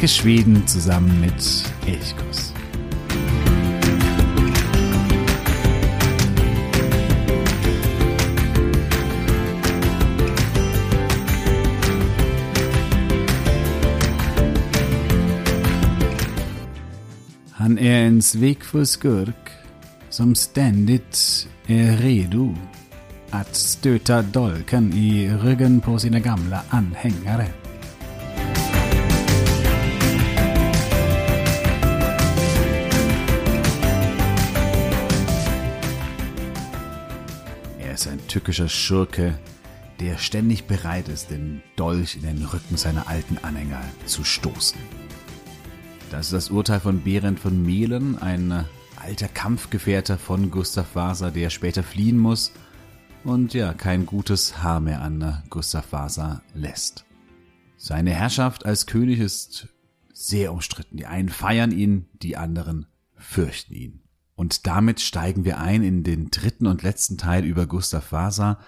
Entdecke Schweden zusammen mit Elchkuss. Han är en svekfull skurk som ständigt är redo att stöta dolken i ryggen på sina gamla anhängare. Tückischer Schurke, der ständig bereit ist, den Dolch in den Rücken seiner alten Anhänger zu stoßen. Das ist das Urteil von Behrendt von Mehlen, ein alter Kampfgefährter von Gustav Vasa, der später fliehen muss und ja, kein gutes Haar mehr an Gustav Vasa lässt. Seine Herrschaft als König ist sehr umstritten. Die einen feiern ihn, die anderen fürchten ihn. Und damit steigen wir ein in den dritten und letzten Teil über Gustav Vasa,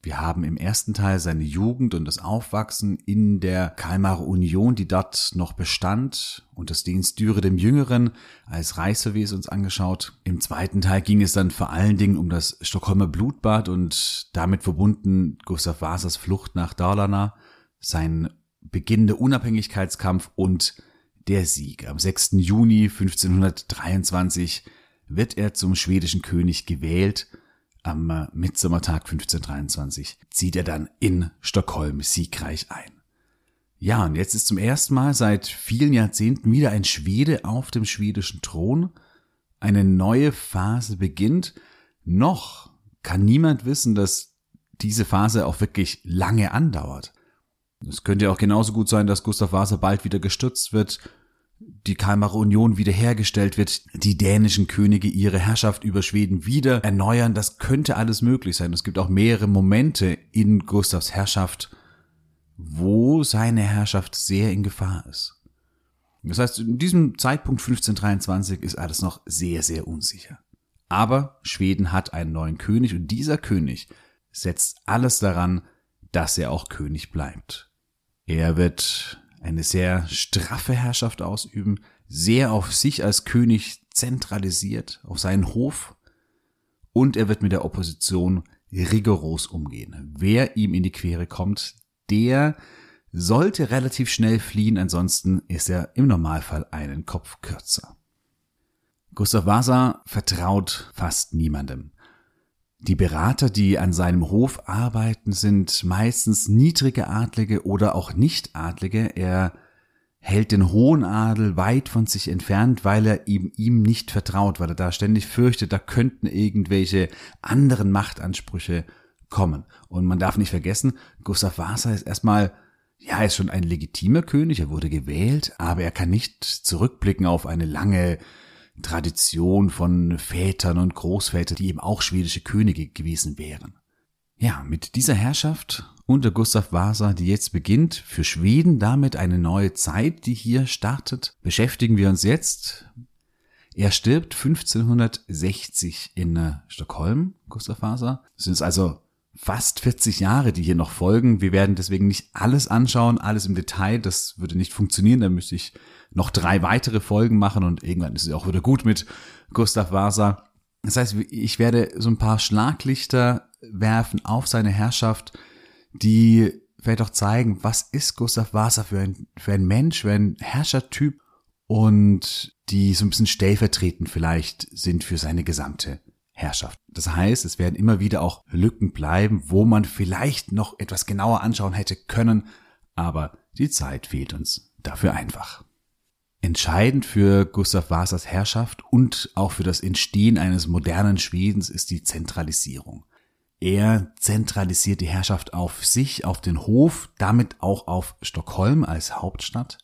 wir haben im ersten Teil seine Jugend und das Aufwachsen in der Kalmarer Union, die dort noch bestand, und das Dienst Düre dem Jüngeren als Reichsverwes uns angeschaut. Im zweiten Teil ging es dann vor allen Dingen um das Stockholmer Blutbad und damit verbunden Gustav Vasas Flucht nach Dalarna, sein beginnender Unabhängigkeitskampf und der Sieg. Am 6. Juni 1523 wird er zum schwedischen König gewählt am äh, Mitsommertag 1523 zieht er dann in Stockholm siegreich ein. Ja, und jetzt ist zum ersten Mal seit vielen Jahrzehnten wieder ein Schwede auf dem schwedischen Thron. Eine neue Phase beginnt. Noch kann niemand wissen, dass diese Phase auch wirklich lange andauert. Es könnte ja auch genauso gut sein, dass Gustav Vasa bald wieder gestürzt wird die Kalmarer Union wiederhergestellt wird, die dänischen Könige ihre Herrschaft über Schweden wieder erneuern. Das könnte alles möglich sein. Es gibt auch mehrere Momente in Gustavs Herrschaft, wo seine Herrschaft sehr in Gefahr ist. Das heißt, in diesem Zeitpunkt 1523 ist alles noch sehr, sehr unsicher. Aber Schweden hat einen neuen König und dieser König setzt alles daran, dass er auch König bleibt. Er wird eine sehr straffe Herrschaft ausüben, sehr auf sich als König zentralisiert, auf seinen Hof und er wird mit der Opposition rigoros umgehen. Wer ihm in die Quere kommt, der sollte relativ schnell fliehen, ansonsten ist er im Normalfall einen Kopf kürzer. Gustav Vasa vertraut fast niemandem. Die Berater, die an seinem Hof arbeiten, sind meistens niedrige Adlige oder auch Nichtadlige. Er hält den hohen Adel weit von sich entfernt, weil er ihm, ihm nicht vertraut, weil er da ständig fürchtet, da könnten irgendwelche anderen Machtansprüche kommen. Und man darf nicht vergessen, Gustav Vasa ist erstmal, ja, ist schon ein legitimer König, er wurde gewählt, aber er kann nicht zurückblicken auf eine lange Tradition von Vätern und Großvätern, die eben auch schwedische Könige gewesen wären. Ja, mit dieser Herrschaft unter Gustav Vasa, die jetzt beginnt, für Schweden damit eine neue Zeit, die hier startet, beschäftigen wir uns jetzt. Er stirbt 1560 in äh, Stockholm, Gustav Vasa. Das sind also fast 40 Jahre, die hier noch folgen. Wir werden deswegen nicht alles anschauen, alles im Detail. Das würde nicht funktionieren. Da müsste ich noch drei weitere Folgen machen und irgendwann ist es auch wieder gut mit Gustav Vasa. Das heißt, ich werde so ein paar Schlaglichter werfen auf seine Herrschaft, die vielleicht auch zeigen, was ist Gustav Vasa für ein, für ein Mensch, für ein Herrschertyp und die so ein bisschen stellvertretend vielleicht sind für seine gesamte Herrschaft. Das heißt, es werden immer wieder auch Lücken bleiben, wo man vielleicht noch etwas genauer anschauen hätte können, aber die Zeit fehlt uns dafür einfach. Entscheidend für Gustav Vasas Herrschaft und auch für das Entstehen eines modernen Schwedens ist die Zentralisierung. Er zentralisiert die Herrschaft auf sich, auf den Hof, damit auch auf Stockholm als Hauptstadt.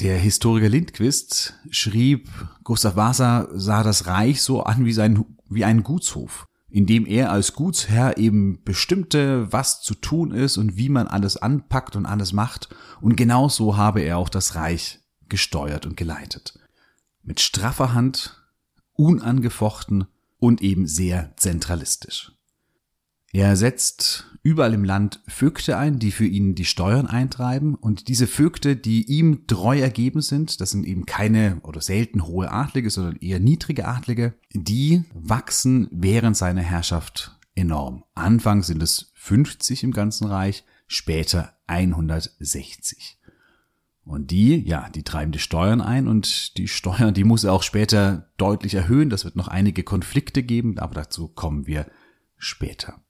Der Historiker Lindquist schrieb, Gustav Vasa sah das Reich so an wie, sein, wie ein Gutshof, in dem er als Gutsherr eben bestimmte, was zu tun ist und wie man alles anpackt und alles macht. Und genau so habe er auch das Reich gesteuert und geleitet. Mit straffer Hand, unangefochten und eben sehr zentralistisch. Er setzt überall im Land Vögte ein, die für ihn die Steuern eintreiben. Und diese Vögte, die ihm treu ergeben sind, das sind eben keine oder selten hohe Adlige, sondern eher niedrige Adlige, die wachsen während seiner Herrschaft enorm. Anfangs sind es 50 im ganzen Reich, später 160. Und die, ja, die treiben die Steuern ein und die Steuern, die muss er auch später deutlich erhöhen. Das wird noch einige Konflikte geben, aber dazu kommen wir später.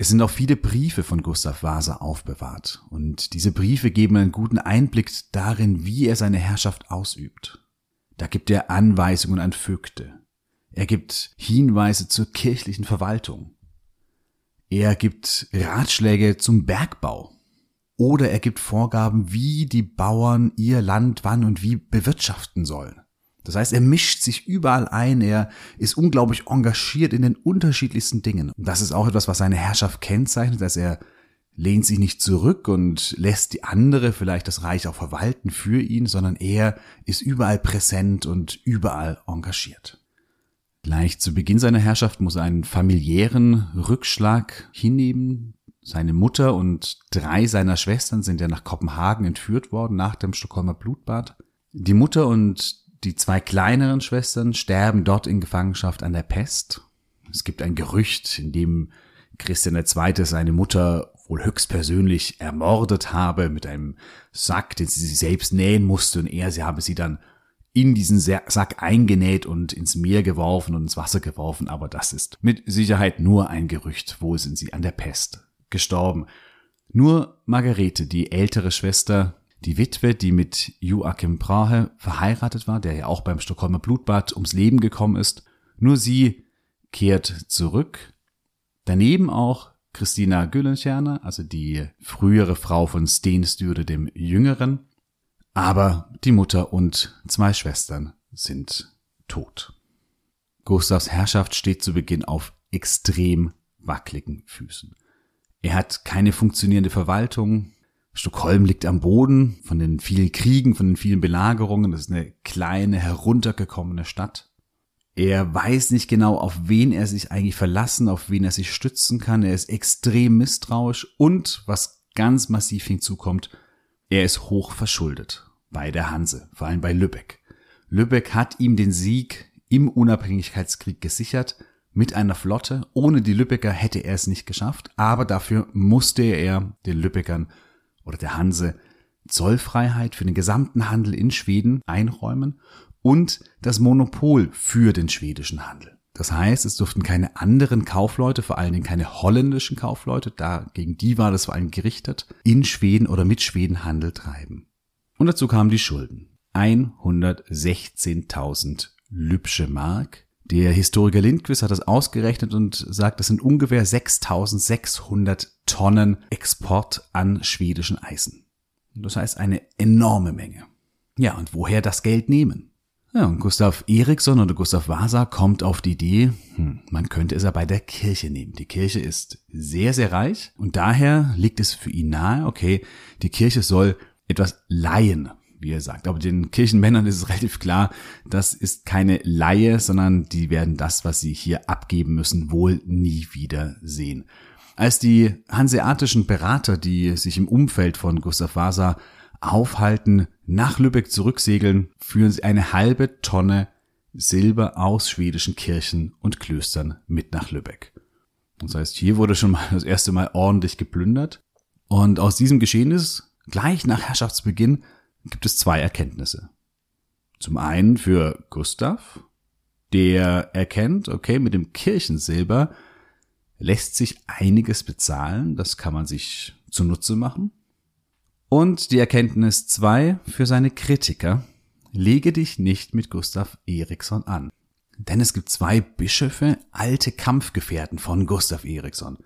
Es sind auch viele Briefe von Gustav Vasa aufbewahrt und diese Briefe geben einen guten Einblick darin, wie er seine Herrschaft ausübt. Da gibt er Anweisungen an Vögte. Er gibt Hinweise zur kirchlichen Verwaltung. Er gibt Ratschläge zum Bergbau. Oder er gibt Vorgaben, wie die Bauern ihr Land wann und wie bewirtschaften sollen. Das heißt, er mischt sich überall ein, er ist unglaublich engagiert in den unterschiedlichsten Dingen. Und das ist auch etwas, was seine Herrschaft kennzeichnet, dass er lehnt sich nicht zurück und lässt die andere vielleicht das Reich auch verwalten für ihn, sondern er ist überall präsent und überall engagiert. Gleich zu Beginn seiner Herrschaft muss er einen familiären Rückschlag hinnehmen. Seine Mutter und drei seiner Schwestern sind ja nach Kopenhagen entführt worden nach dem Stockholmer Blutbad. Die Mutter und die zwei kleineren Schwestern sterben dort in Gefangenschaft an der Pest. Es gibt ein Gerücht, in dem Christian II. seine Mutter wohl höchstpersönlich ermordet habe mit einem Sack, den sie selbst nähen musste und er, sie habe sie dann in diesen Sack eingenäht und ins Meer geworfen und ins Wasser geworfen, aber das ist mit Sicherheit nur ein Gerücht. Wohl sind sie an der Pest gestorben. Nur Margarete, die ältere Schwester, die Witwe, die mit Joachim Brahe verheiratet war, der ja auch beim Stockholmer Blutbad ums Leben gekommen ist, nur sie kehrt zurück. Daneben auch Christina Güllencherner, also die frühere Frau von Sten Sture dem Jüngeren, aber die Mutter und zwei Schwestern sind tot. Gustavs Herrschaft steht zu Beginn auf extrem wackeligen Füßen. Er hat keine funktionierende Verwaltung. Stockholm liegt am Boden von den vielen Kriegen, von den vielen Belagerungen. Das ist eine kleine, heruntergekommene Stadt. Er weiß nicht genau, auf wen er sich eigentlich verlassen, auf wen er sich stützen kann. Er ist extrem misstrauisch und, was ganz massiv hinzukommt, er ist hoch verschuldet bei der Hanse, vor allem bei Lübeck. Lübeck hat ihm den Sieg im Unabhängigkeitskrieg gesichert mit einer Flotte. Ohne die Lübecker hätte er es nicht geschafft, aber dafür musste er den Lübeckern oder der Hanse Zollfreiheit für den gesamten Handel in Schweden einräumen und das Monopol für den schwedischen Handel. Das heißt, es durften keine anderen Kaufleute, vor allen Dingen keine holländischen Kaufleute, da gegen die war das vor allem gerichtet, in Schweden oder mit Schweden Handel treiben. Und dazu kamen die Schulden. 116.000 lübsche Mark. Der Historiker Lindquist hat das ausgerechnet und sagt, das sind ungefähr 6.600 Tonnen Export an schwedischen Eisen. Das heißt eine enorme Menge. Ja, und woher das Geld nehmen? Ja, und Gustav Eriksson oder Gustav Vasa kommt auf die Idee, hm, man könnte es ja bei der Kirche nehmen. Die Kirche ist sehr, sehr reich und daher liegt es für ihn nahe, okay, die Kirche soll etwas leihen, wie er sagt. Aber den Kirchenmännern ist es relativ klar, das ist keine Laie, sondern die werden das, was sie hier abgeben müssen, wohl nie wieder sehen. Als die hanseatischen Berater, die sich im Umfeld von Gustav Vasa aufhalten, nach Lübeck zurücksegeln, führen sie eine halbe Tonne Silber aus schwedischen Kirchen und Klöstern mit nach Lübeck. Das heißt, hier wurde schon mal das erste Mal ordentlich geplündert. Und aus diesem Geschehnis, gleich nach Herrschaftsbeginn, gibt es zwei Erkenntnisse. Zum einen für Gustav, der erkennt, okay, mit dem Kirchensilber lässt sich einiges bezahlen, das kann man sich zunutze machen. Und die Erkenntnis zwei für seine Kritiker. Lege dich nicht mit Gustav Eriksson an. Denn es gibt zwei Bischöfe, alte Kampfgefährten von Gustav Eriksson.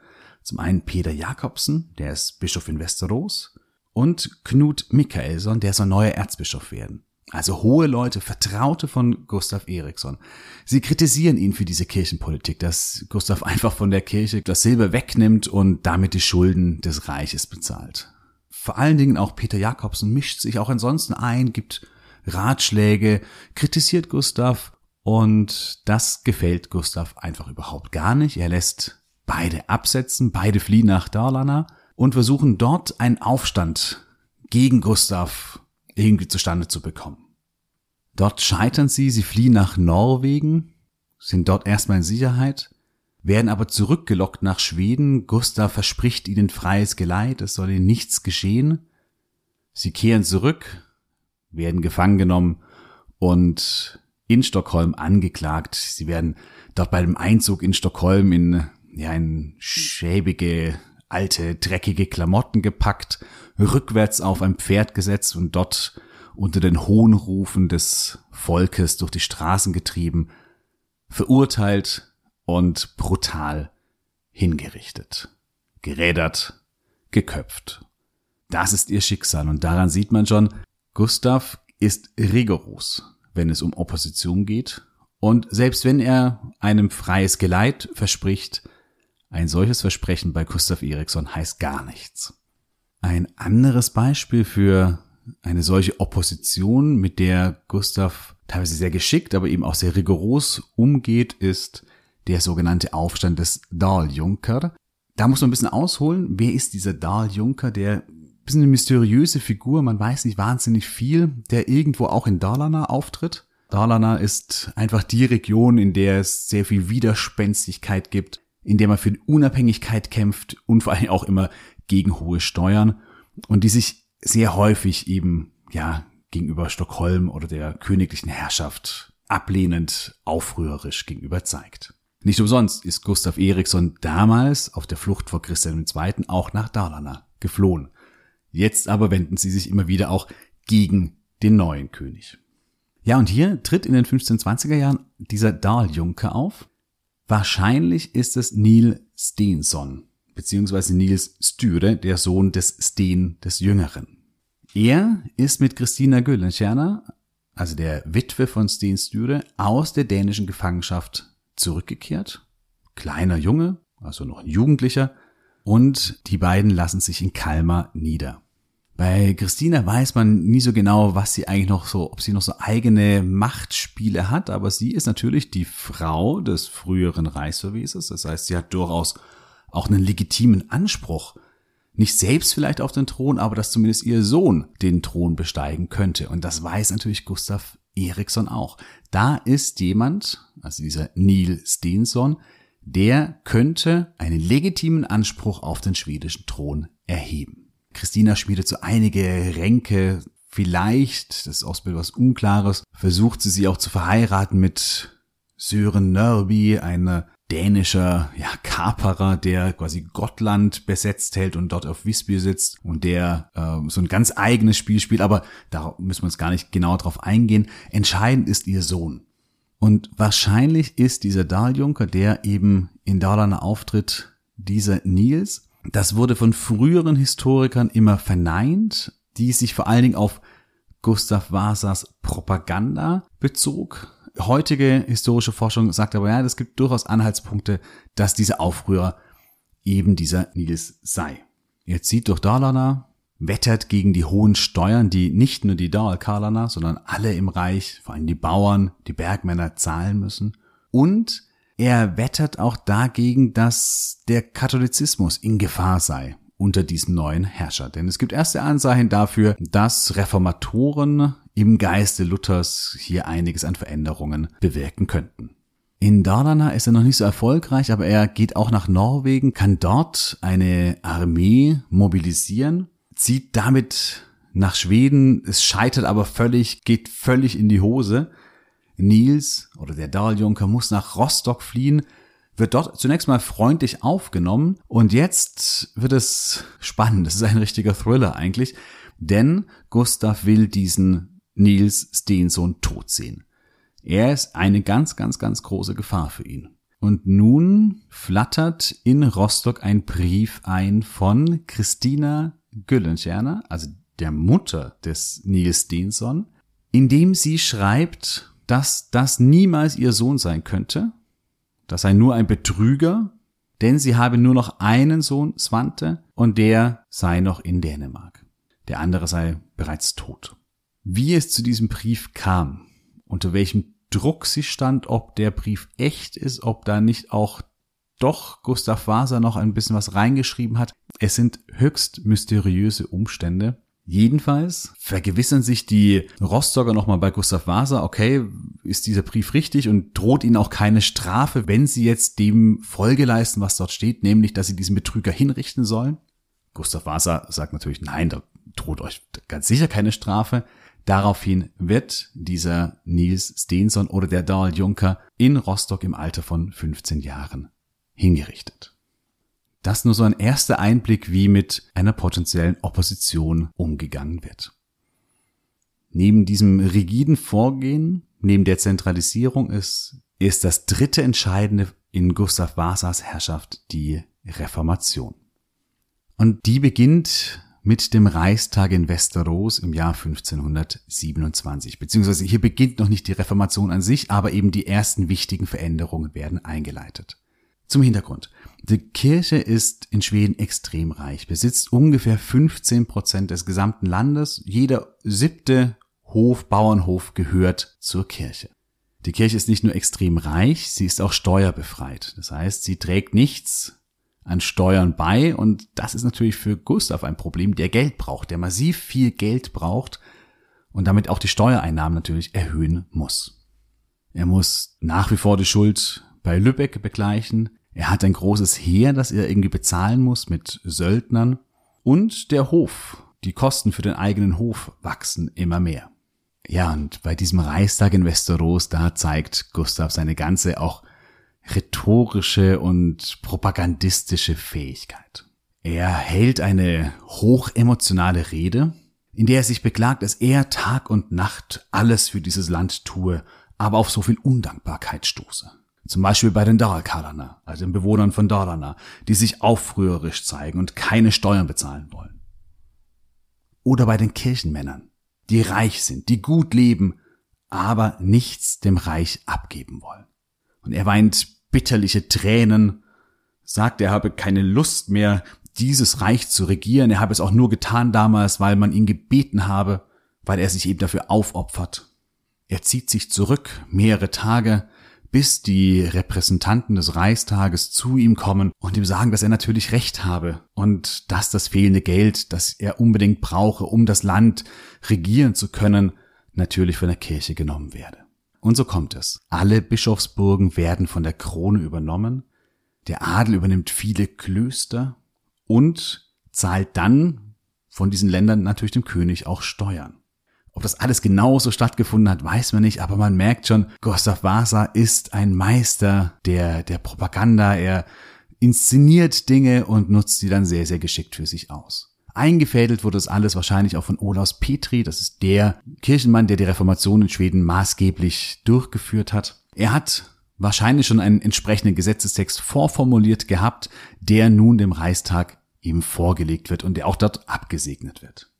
Zum einen Peter Jakobsen, der ist Bischof in Westeros, und Knut Michaelsson, der soll neuer Erzbischof werden. Also hohe Leute, Vertraute von Gustav Eriksson. Sie kritisieren ihn für diese Kirchenpolitik, dass Gustav einfach von der Kirche das Silber wegnimmt und damit die Schulden des Reiches bezahlt vor allen Dingen auch Peter Jakobsen mischt sich auch ansonsten ein, gibt Ratschläge, kritisiert Gustav und das gefällt Gustav einfach überhaupt gar nicht. Er lässt Beide absetzen, beide fliehen nach Dalarna und versuchen dort einen Aufstand gegen Gustav irgendwie zustande zu bekommen. Dort scheitern sie, sie fliehen nach Norwegen, sind dort erstmal in Sicherheit, werden aber zurückgelockt nach Schweden. Gustav verspricht ihnen freies Geleit, es soll ihnen nichts geschehen. Sie kehren zurück, werden gefangen genommen und in Stockholm angeklagt. Sie werden dort bei dem Einzug in Stockholm in, ja, in schäbige, alte, dreckige Klamotten gepackt, rückwärts auf ein Pferd gesetzt und dort unter den Hohnrufen des Volkes durch die Straßen getrieben, verurteilt und brutal hingerichtet, gerädert, geköpft. Das ist ihr Schicksal und daran sieht man schon, Gustav ist rigoros, wenn es um Opposition geht und selbst wenn er einem freies Geleit verspricht, ein solches Versprechen bei Gustav Eriksson heißt gar nichts. Ein anderes Beispiel für eine solche Opposition, mit der Gustav teilweise sehr geschickt, aber eben auch sehr rigoros umgeht, ist der sogenannte Aufstand des Dahl-Junker. Da muss man ein bisschen ausholen. Wer ist dieser Dahl-Junker? Der bisschen eine mysteriöse Figur, man weiß nicht wahnsinnig viel, der irgendwo auch in Dalarna auftritt. Dalarna ist einfach die Region, in der es sehr viel Widerspenstigkeit gibt, in der man für die Unabhängigkeit kämpft und vor allem auch immer gegen hohe Steuern und die sich sehr häufig eben, ja, gegenüber Stockholm oder der königlichen Herrschaft ablehnend, aufrührerisch gegenüber zeigt. Nicht umsonst ist Gustav Eriksson damals auf der Flucht vor Christian II. auch nach Dalarna geflohen. Jetzt aber wenden sie sich immer wieder auch gegen den neuen König. Ja, und hier tritt in den 1520er Jahren dieser Dahl-Junker auf. Wahrscheinlich ist es Neil Steenson, beziehungsweise Nils Stüre, der Sohn des Steen des Jüngeren. Er ist mit Christina Güllenstierner, also der Witwe von Steen Stüre, aus der dänischen Gefangenschaft zurückgekehrt. Kleiner Junge, also noch ein Jugendlicher, und die beiden lassen sich in Kalmar nieder. Bei Christina weiß man nie so genau, was sie eigentlich noch so, ob sie noch so eigene Machtspiele hat, aber sie ist natürlich die Frau des früheren Reichsverweses. Das heißt, sie hat durchaus auch einen legitimen Anspruch, nicht selbst vielleicht auf den Thron, aber dass zumindest ihr Sohn den Thron besteigen könnte. Und das weiß natürlich Gustav Eriksson auch. Da ist jemand, also dieser Neil Stensson, der könnte einen legitimen Anspruch auf den schwedischen Thron erheben. Christina schmiedet so einige Ränke, vielleicht, das ist auch was Unklares, versucht sie sie auch zu verheiraten mit Sören Nörby, eine dänischer ja, Kaperer, der quasi Gottland besetzt hält und dort auf Visby sitzt und der äh, so ein ganz eigenes Spiel spielt, aber da müssen wir uns gar nicht genau drauf eingehen. Entscheidend ist ihr Sohn. Und wahrscheinlich ist dieser Daljunker, der eben in Dalarna auftritt, dieser Nils. Das wurde von früheren Historikern immer verneint, die sich vor allen Dingen auf Gustav Vasas Propaganda bezog, heutige historische Forschung sagt aber, ja, es gibt durchaus Anhaltspunkte, dass dieser Aufrührer eben dieser Nils sei. Er zieht durch Dalarna, wettert gegen die hohen Steuern, die nicht nur die Dauerkarlaner, sondern alle im Reich, vor allem die Bauern, die Bergmänner zahlen müssen. Und er wettert auch dagegen, dass der Katholizismus in Gefahr sei unter diesem neuen Herrscher. Denn es gibt erste Anzeichen dafür, dass Reformatoren im Geiste Luthers hier einiges an Veränderungen bewirken könnten. In Dalarna ist er noch nicht so erfolgreich, aber er geht auch nach Norwegen, kann dort eine Armee mobilisieren, zieht damit nach Schweden, es scheitert aber völlig, geht völlig in die Hose. Nils oder der Daljunker muss nach Rostock fliehen, wird dort zunächst mal freundlich aufgenommen und jetzt wird es spannend. Es ist ein richtiger Thriller eigentlich, denn Gustav will diesen Nils Steensohn tot sehen. Er ist eine ganz, ganz, ganz große Gefahr für ihn. Und nun flattert in Rostock ein Brief ein von Christina Güllenscherner, also der Mutter des Nils Steenson, in dem sie schreibt, dass das niemals ihr Sohn sein könnte, das sei nur ein Betrüger, denn sie habe nur noch einen Sohn, Svante, und der sei noch in Dänemark. Der andere sei bereits tot. Wie es zu diesem Brief kam, unter welchem Druck sie stand, ob der Brief echt ist, ob da nicht auch doch Gustav Wasa noch ein bisschen was reingeschrieben hat. Es sind höchst mysteriöse Umstände. Jedenfalls vergewissern sich die Rostocker nochmal bei Gustav Wasa, okay, ist dieser Brief richtig und droht ihnen auch keine Strafe, wenn sie jetzt dem Folge leisten, was dort steht, nämlich, dass sie diesen Betrüger hinrichten sollen. Gustav Wasa sagt natürlich, nein, da droht euch ganz sicher keine Strafe. Daraufhin wird dieser Nils Steenson oder der Dahl Juncker in Rostock im Alter von 15 Jahren hingerichtet. Das nur so ein erster Einblick, wie mit einer potenziellen Opposition umgegangen wird. Neben diesem rigiden Vorgehen, neben der Zentralisierung ist, ist das dritte Entscheidende in Gustav Vasas Herrschaft die Reformation. Und die beginnt mit dem Reichstag in Westeros im Jahr 1527. Beziehungsweise hier beginnt noch nicht die Reformation an sich, aber eben die ersten wichtigen Veränderungen werden eingeleitet. Zum Hintergrund. Die Kirche ist in Schweden extrem reich, besitzt ungefähr 15 Prozent des gesamten Landes. Jeder siebte Hof, Bauernhof gehört zur Kirche. Die Kirche ist nicht nur extrem reich, sie ist auch steuerbefreit. Das heißt, sie trägt nichts an Steuern bei und das ist natürlich für Gustav ein Problem, der Geld braucht, der massiv viel Geld braucht und damit auch die Steuereinnahmen natürlich erhöhen muss. Er muss nach wie vor die Schuld bei Lübeck begleichen. Er hat ein großes Heer, das er irgendwie bezahlen muss mit Söldnern. Und der Hof. Die Kosten für den eigenen Hof wachsen immer mehr. Ja, und bei diesem Reichstag in Westeros, da zeigt Gustav seine ganze auch rhetorische und propagandistische Fähigkeit. Er hält eine hochemotionale Rede, in der er sich beklagt, dass er Tag und Nacht alles für dieses Land tue, aber auf so viel Undankbarkeit stoße. Zum Beispiel bei den Daralkalaner, also den Bewohnern von Dalarna, die sich aufrührerisch zeigen und keine Steuern bezahlen wollen. Oder bei den Kirchenmännern, die reich sind, die gut leben, aber nichts dem Reich abgeben wollen. Und er weint bitterliche Tränen, sagt, er habe keine Lust mehr, dieses Reich zu regieren. Er habe es auch nur getan damals, weil man ihn gebeten habe, weil er sich eben dafür aufopfert. Er zieht sich zurück, mehrere Tage, bis die Repräsentanten des Reichstages zu ihm kommen und ihm sagen, dass er natürlich recht habe und dass das fehlende Geld, das er unbedingt brauche, um das Land regieren zu können, natürlich von der Kirche genommen werde. Und so kommt es. Alle Bischofsburgen werden von der Krone übernommen, der Adel übernimmt viele Klöster und zahlt dann von diesen Ländern natürlich dem König auch Steuern. Ob das alles genauso stattgefunden hat, weiß man nicht, aber man merkt schon, Gustav Vasa ist ein Meister der, der Propaganda. Er inszeniert Dinge und nutzt sie dann sehr, sehr geschickt für sich aus. Eingefädelt wurde das alles wahrscheinlich auch von Olaus Petri, das ist der Kirchenmann, der die Reformation in Schweden maßgeblich durchgeführt hat. Er hat wahrscheinlich schon einen entsprechenden Gesetzestext vorformuliert gehabt, der nun dem Reichstag ihm vorgelegt wird und der auch dort abgesegnet wird.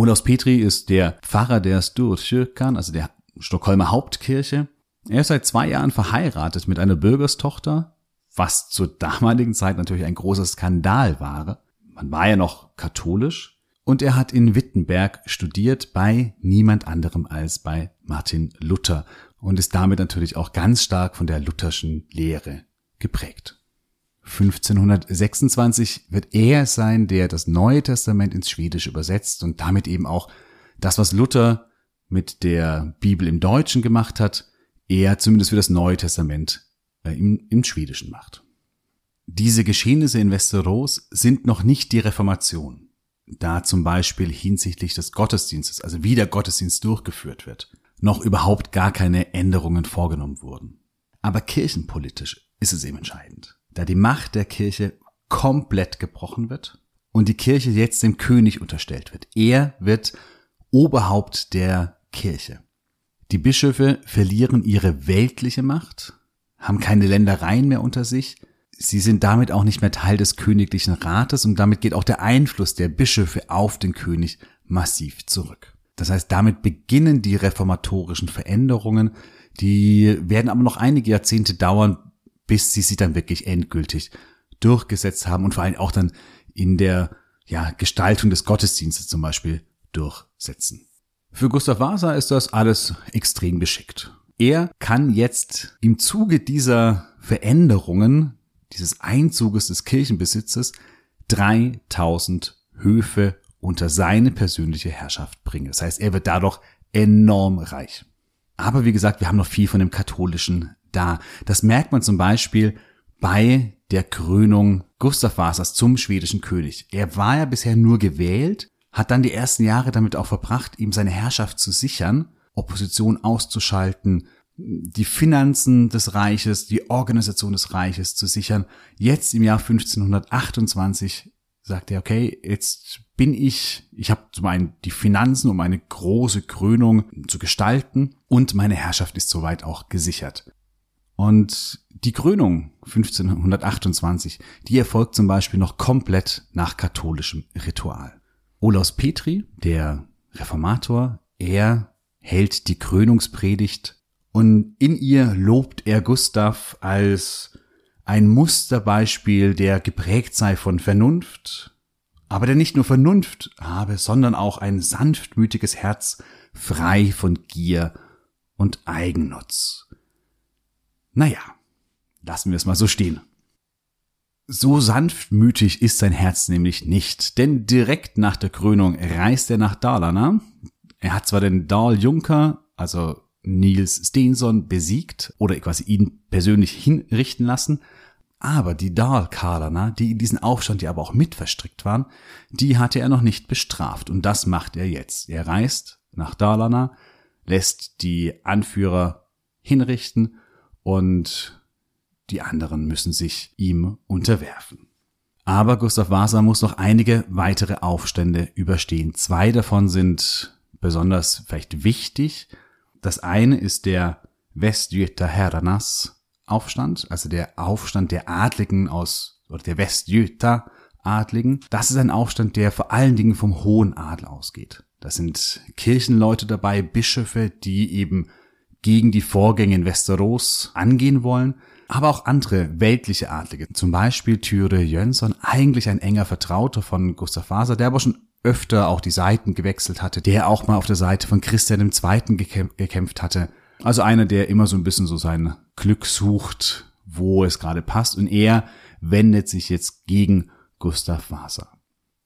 Olaus Petri ist der Pfarrer der Sturkyrkan, also der Stockholmer Hauptkirche. Er ist seit zwei Jahren verheiratet mit einer Bürgerstochter, was zur damaligen Zeit natürlich ein großer Skandal war. Man war ja noch katholisch und er hat in Wittenberg studiert bei niemand anderem als bei Martin Luther und ist damit natürlich auch ganz stark von der lutherschen Lehre geprägt. 1526 wird er sein, der das Neue Testament ins Schwedische übersetzt und damit eben auch das, was Luther mit der Bibel im Deutschen gemacht hat, er zumindest für das Neue Testament äh, im, im Schwedischen macht. Diese Geschehnisse in Westeros sind noch nicht die Reformation, da zum Beispiel hinsichtlich des Gottesdienstes, also wie der Gottesdienst durchgeführt wird, noch überhaupt gar keine Änderungen vorgenommen wurden. Aber kirchenpolitisch ist es eben entscheidend da die Macht der Kirche komplett gebrochen wird und die Kirche jetzt dem König unterstellt wird. Er wird Oberhaupt der Kirche. Die Bischöfe verlieren ihre weltliche Macht, haben keine Ländereien mehr unter sich, sie sind damit auch nicht mehr Teil des königlichen Rates und damit geht auch der Einfluss der Bischöfe auf den König massiv zurück. Das heißt, damit beginnen die reformatorischen Veränderungen, die werden aber noch einige Jahrzehnte dauern, bis sie sich dann wirklich endgültig durchgesetzt haben und vor allem auch dann in der ja, Gestaltung des Gottesdienstes zum Beispiel durchsetzen. Für Gustav Vasa ist das alles extrem geschickt. Er kann jetzt im Zuge dieser Veränderungen dieses Einzuges des Kirchenbesitzes 3000 Höfe unter seine persönliche Herrschaft bringe. Das heißt, er wird dadurch enorm reich. Aber wie gesagt, wir haben noch viel von dem Katholischen da. Das merkt man zum Beispiel bei der Krönung Gustav Vasas zum schwedischen König. Er war ja bisher nur gewählt, hat dann die ersten Jahre damit auch verbracht, ihm seine Herrschaft zu sichern, Opposition auszuschalten, die Finanzen des Reiches, die Organisation des Reiches zu sichern. Jetzt im Jahr 1528 sagt er, okay, jetzt bin ich, ich habe zum einen die Finanzen, um eine große Krönung zu gestalten und meine Herrschaft ist soweit auch gesichert. Und die Krönung 1528, die erfolgt zum Beispiel noch komplett nach katholischem Ritual. Olaus Petri, der Reformator, er hält die Krönungspredigt und in ihr lobt er Gustav als ein Musterbeispiel, der geprägt sei von Vernunft, aber der nicht nur Vernunft habe, sondern auch ein sanftmütiges Herz, frei von Gier und Eigennutz. Naja, lassen wir es mal so stehen. So sanftmütig ist sein Herz nämlich nicht, denn direkt nach der Krönung reist er nach Dalarna. Er hat zwar den Dal Junker, also Niels Steenson, besiegt oder quasi ihn persönlich hinrichten lassen, aber die Dahl-Kalaner, die in diesen Aufstand ja aber auch mit verstrickt waren, die hatte er noch nicht bestraft und das macht er jetzt. Er reist nach Dalarna, lässt die Anführer hinrichten und die anderen müssen sich ihm unterwerfen. Aber Gustav Vasa muss noch einige weitere Aufstände überstehen. Zwei davon sind besonders vielleicht wichtig. Das eine ist der Westjüter Herranas Aufstand, also der Aufstand der Adligen aus, oder der Westjüter Adligen. Das ist ein Aufstand, der vor allen Dingen vom hohen Adel ausgeht. Das sind Kirchenleute dabei, Bischöfe, die eben gegen die Vorgänge in Westeros angehen wollen, aber auch andere weltliche Adlige. Zum Beispiel Thyre Jönsson, eigentlich ein enger Vertrauter von Gustav Vasa, der aber schon öfter auch die Seiten gewechselt hatte, der auch mal auf der Seite von Christian II. gekämpft hatte. Also einer, der immer so ein bisschen so sein Glück sucht, wo es gerade passt. Und er wendet sich jetzt gegen Gustav Vasa.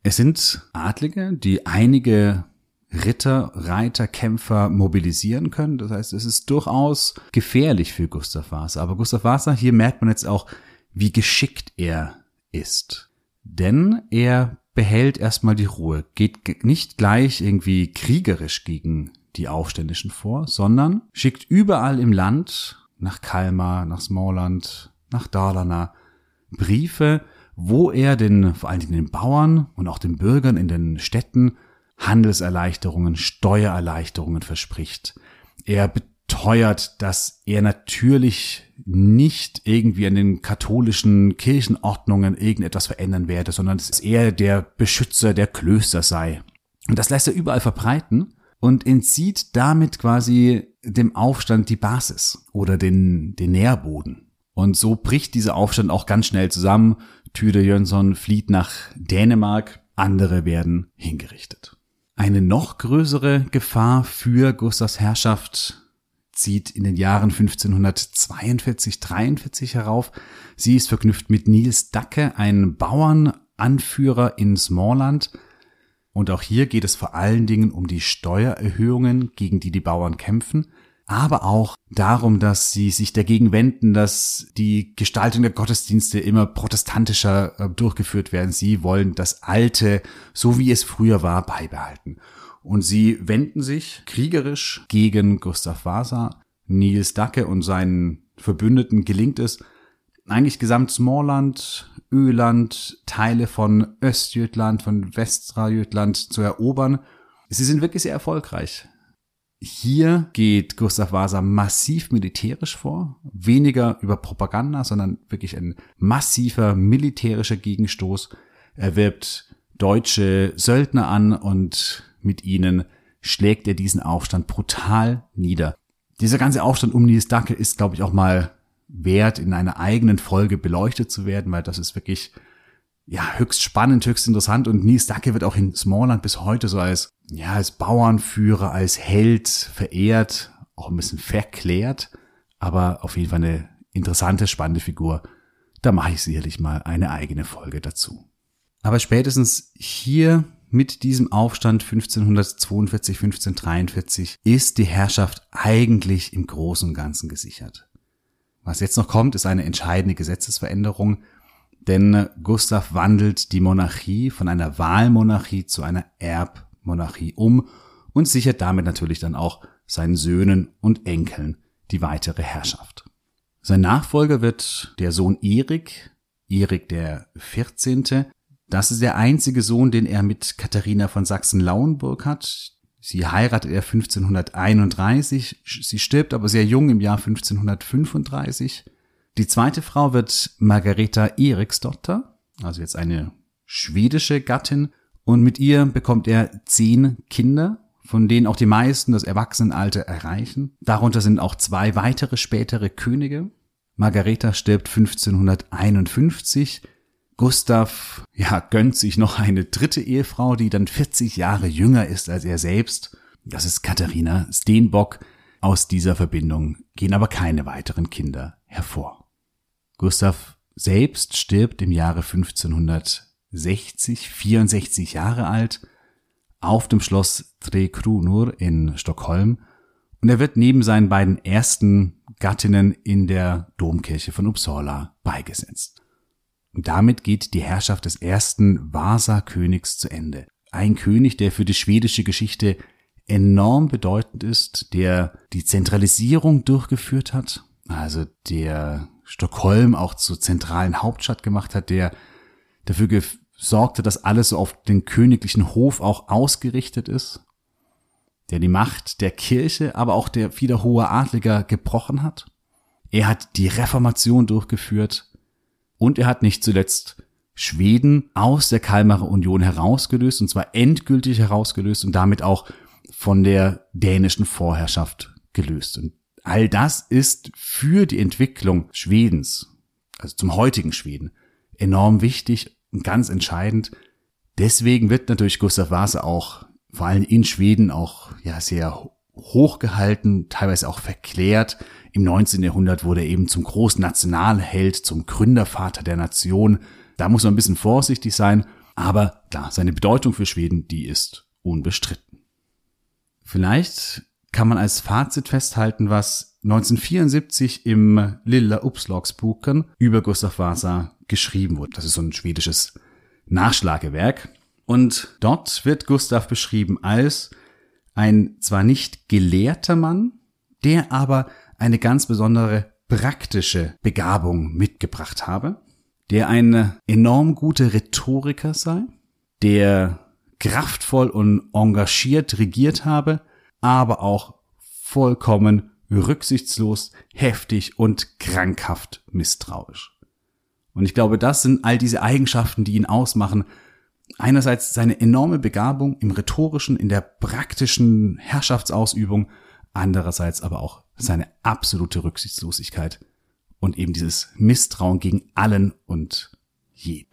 Es sind Adlige, die einige Ritter, Reiter, Kämpfer mobilisieren können. Das heißt, es ist durchaus gefährlich für Gustav Vasa. Aber Gustav Vasa, hier merkt man jetzt auch, wie geschickt er ist. Denn er behält erstmal die Ruhe, geht nicht gleich irgendwie kriegerisch gegen die Aufständischen vor, sondern schickt überall im Land, nach Kalmar, nach Smallland, nach Dalarna, Briefe, wo er den, vor allen Dingen den Bauern und auch den Bürgern in den Städten Handelserleichterungen, Steuererleichterungen verspricht. Er beteuert, dass er natürlich nicht irgendwie an den katholischen Kirchenordnungen irgendetwas verändern werde, sondern dass er der Beschützer der Klöster sei. Und das lässt er überall verbreiten und entzieht damit quasi dem Aufstand die Basis oder den, den Nährboden. Und so bricht dieser Aufstand auch ganz schnell zusammen. Thyre Jönsson flieht nach Dänemark, andere werden hingerichtet. Eine noch größere Gefahr für Gustavs Herrschaft zieht in den Jahren 1542, 43 herauf. Sie ist verknüpft mit Nils Dacke, ein Bauernanführer in Smallland. Und auch hier geht es vor allen Dingen um die Steuererhöhungen, gegen die die Bauern kämpfen aber auch darum, dass sie sich dagegen wenden, dass die Gestaltung der Gottesdienste immer protestantischer äh, durchgeführt werden. Sie wollen das Alte, so wie es früher war, beibehalten. Und sie wenden sich kriegerisch gegen Gustav Vasa. Nils Dacke und seinen Verbündeten gelingt es, eigentlich gesamt Smallland, Öland, Teile von Östjütland, von Västra Jütland zu erobern. Sie sind wirklich sehr erfolgreich. Hier geht Gustav Vasa massiv militärisch vor, weniger über Propaganda, sondern wirklich ein massiver militärischer Gegenstoß. Er wirbt deutsche Söldner an und mit ihnen schlägt er diesen Aufstand brutal nieder. Dieser ganze Aufstand um Nils Dacke ist, glaube ich, auch mal wert, in einer eigenen Folge beleuchtet zu werden, weil das ist wirklich ja, höchst spannend, höchst interessant und Nils Dacke wird auch in Smallland bis heute so als, ja, als Bauernführer, als Held verehrt, auch ein bisschen verklärt, aber auf jeden Fall eine interessante, spannende Figur, da mache ich sicherlich mal eine eigene Folge dazu. Aber spätestens hier mit diesem Aufstand 1542, 1543 ist die Herrschaft eigentlich im Großen und Ganzen gesichert. Was jetzt noch kommt, ist eine entscheidende Gesetzesveränderung, denn Gustav wandelt die Monarchie von einer Wahlmonarchie zu einer Erbmonarchie um und sichert damit natürlich dann auch seinen Söhnen und Enkeln die weitere Herrschaft. Sein Nachfolger wird der Sohn Erik, Erik der 14. Das ist der einzige Sohn, den er mit Katharina von Sachsen-Lauenburg hat. Sie heiratet er 1531, sie stirbt aber sehr jung im Jahr 1535. Die zweite Frau wird Margareta Eriksdotter, also jetzt eine schwedische Gattin, und mit ihr bekommt er zehn Kinder, von denen auch die meisten das Erwachsenenalter erreichen. Darunter sind auch zwei weitere spätere Könige. Margareta stirbt 1551. Gustav, ja, gönnt sich noch eine dritte Ehefrau, die dann 40 Jahre jünger ist als er selbst. Das ist Katharina Steenbock. Aus dieser Verbindung gehen aber keine weiteren Kinder hervor. Gustav selbst stirbt im Jahre 1560, 64 Jahre alt auf dem Schloss Tre Krunur in Stockholm und er wird neben seinen beiden ersten Gattinnen in der Domkirche von Uppsala beigesetzt. Und damit geht die Herrschaft des ersten Vasa-Königs zu Ende. Ein König, der für die schwedische Geschichte enorm bedeutend ist, der die Zentralisierung durchgeführt hat, also der Stockholm auch zur zentralen Hauptstadt gemacht hat, der dafür sorgte, dass alles so auf den königlichen Hof auch ausgerichtet ist, der die Macht der Kirche, aber auch der vieler hoher Adliger gebrochen hat. Er hat die Reformation durchgeführt und er hat nicht zuletzt Schweden aus der Kalmarer Union herausgelöst, und zwar endgültig herausgelöst und damit auch von der dänischen Vorherrschaft gelöst. Und all das ist für die Entwicklung Schwedens, also zum heutigen Schweden, enorm wichtig ganz entscheidend. Deswegen wird natürlich Gustav Vasa auch vor allem in Schweden auch ja sehr hochgehalten, teilweise auch verklärt. Im 19. Jahrhundert wurde er eben zum großen Nationalheld, zum Gründervater der Nation. Da muss man ein bisschen vorsichtig sein, aber klar, seine Bedeutung für Schweden, die ist unbestritten. Vielleicht kann man als Fazit festhalten, was 1974 im Lilla Uppslagsboken über Gustav Vasa geschrieben wurde. Das ist so ein schwedisches Nachschlagewerk. Und dort wird Gustav beschrieben als ein zwar nicht gelehrter Mann, der aber eine ganz besondere praktische Begabung mitgebracht habe, der ein enorm guter Rhetoriker sei, der kraftvoll und engagiert regiert habe, aber auch vollkommen rücksichtslos, heftig und krankhaft misstrauisch. Und ich glaube, das sind all diese Eigenschaften, die ihn ausmachen. Einerseits seine enorme Begabung im rhetorischen, in der praktischen Herrschaftsausübung, andererseits aber auch seine absolute Rücksichtslosigkeit und eben dieses Misstrauen gegen allen und jeden.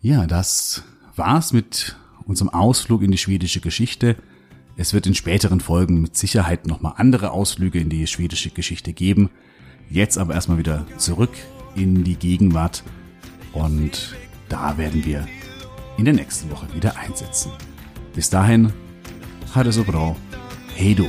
Ja, das war's mit unserem Ausflug in die schwedische Geschichte. Es wird in späteren Folgen mit Sicherheit nochmal andere Ausflüge in die schwedische Geschichte geben. Jetzt aber erstmal wieder zurück in die Gegenwart und da werden wir in der nächsten Woche wieder einsetzen. Bis dahin, hatte so bra. Hey du.